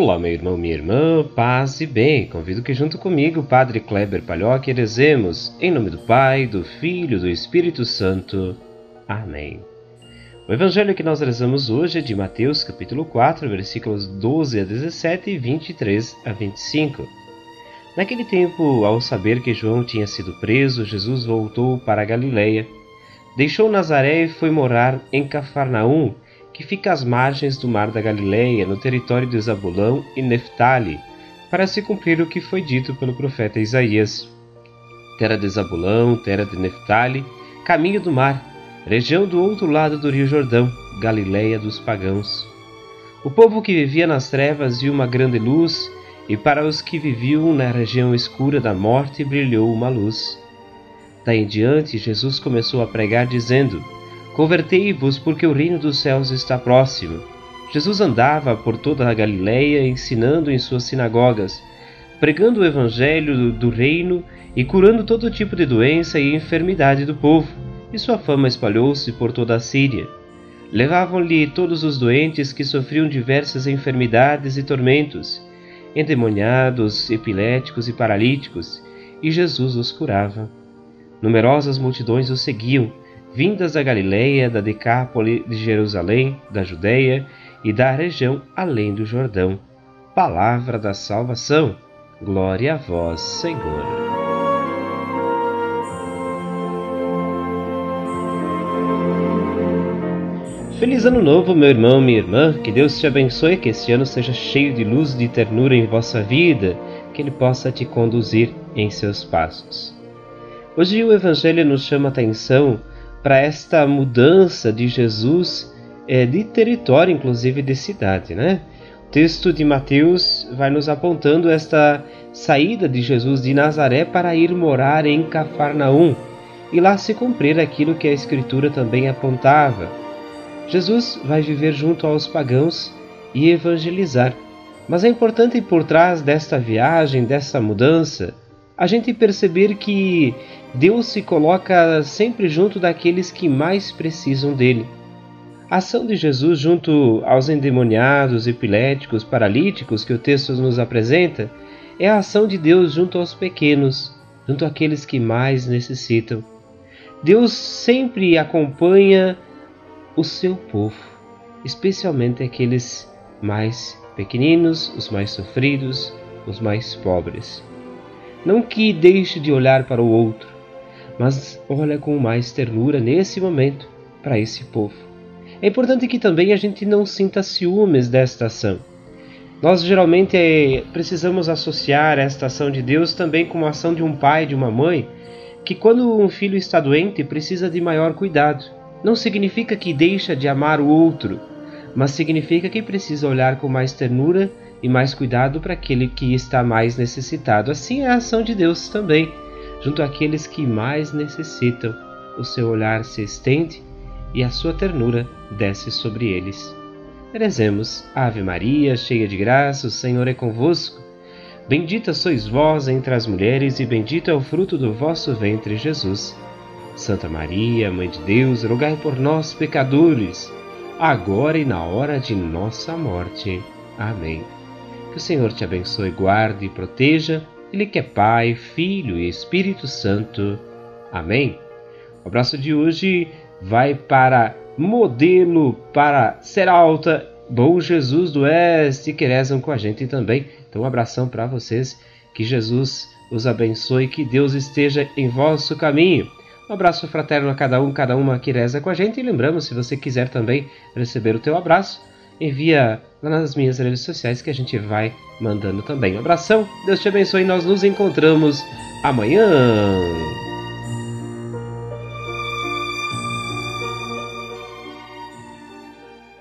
Olá, meu irmão, minha irmã, paz e bem. Convido que junto comigo, Padre Kleber Palhoque, rezemos em nome do Pai, do Filho e do Espírito Santo. Amém. O evangelho que nós rezamos hoje é de Mateus, capítulo 4, versículos 12 a 17 e 23 a 25. Naquele tempo, ao saber que João tinha sido preso, Jesus voltou para a Galiléia, deixou Nazaré e foi morar em Cafarnaum, que fica às margens do mar da Galileia, no território de Zabulão e Neftali, para se cumprir o que foi dito pelo profeta Isaías. Terra de Zabulão, terra de Neftali, caminho do mar, região do outro lado do rio Jordão, Galileia dos pagãos. O povo que vivia nas trevas viu uma grande luz, e para os que viviam na região escura da morte brilhou uma luz. Daí em diante, Jesus começou a pregar, dizendo: Convertei-vos, porque o reino dos céus está próximo. Jesus andava por toda a Galiléia, ensinando em suas sinagogas, pregando o evangelho do reino e curando todo tipo de doença e enfermidade do povo, e sua fama espalhou-se por toda a Síria. Levavam-lhe todos os doentes que sofriam diversas enfermidades e tormentos, endemoniados, epiléticos e paralíticos, e Jesus os curava. Numerosas multidões o seguiam, vindas da Galiléia, da Decápole, de Jerusalém, da Judéia e da região além do Jordão. Palavra da salvação. Glória a vós, Senhor. Feliz Ano Novo, meu irmão, minha irmã. Que Deus te abençoe, que este ano seja cheio de luz e de ternura em vossa vida, que Ele possa te conduzir em seus passos. Hoje o Evangelho nos chama a atenção para esta mudança de Jesus é, de território, inclusive de cidade, né? O texto de Mateus vai nos apontando esta saída de Jesus de Nazaré para ir morar em Cafarnaum e lá se cumprir aquilo que a Escritura também apontava. Jesus vai viver junto aos pagãos e evangelizar. Mas é importante por trás desta viagem, dessa mudança, a gente perceber que Deus se coloca sempre junto daqueles que mais precisam dele. A ação de Jesus junto aos endemoniados, epiléticos, paralíticos que o texto nos apresenta é a ação de Deus junto aos pequenos, junto àqueles que mais necessitam. Deus sempre acompanha o seu povo, especialmente aqueles mais pequeninos, os mais sofridos, os mais pobres. Não que deixe de olhar para o outro, mas olha com mais ternura nesse momento para esse povo. É importante que também a gente não sinta ciúmes desta ação. Nós geralmente é, precisamos associar esta ação de Deus também com a ação de um pai, de uma mãe, que quando um filho está doente precisa de maior cuidado. Não significa que deixa de amar o outro, mas significa que precisa olhar com mais ternura e mais cuidado para aquele que está mais necessitado. Assim é a ação de Deus também junto àqueles que mais necessitam. O seu olhar se estende e a sua ternura desce sobre eles. Rezemos, Ave Maria, cheia de graça, o Senhor é convosco. Bendita sois vós entre as mulheres, e bendito é o fruto do vosso ventre, Jesus. Santa Maria, Mãe de Deus, rogai por nós, pecadores, agora e na hora de nossa morte. Amém. Que o Senhor te abençoe, guarde e proteja ele que é Pai, Filho e Espírito Santo. Amém. O abraço de hoje vai para modelo para ser alta, Bom Jesus do Oeste, que rezam com a gente também. Então, um abração para vocês. Que Jesus os abençoe, que Deus esteja em vosso caminho. Um abraço fraterno a cada um, cada uma que reza com a gente. E lembramos, se você quiser também receber o teu abraço, envia lá nas minhas redes sociais que a gente vai mandando também. Um abração, Deus te abençoe e nós nos encontramos amanhã.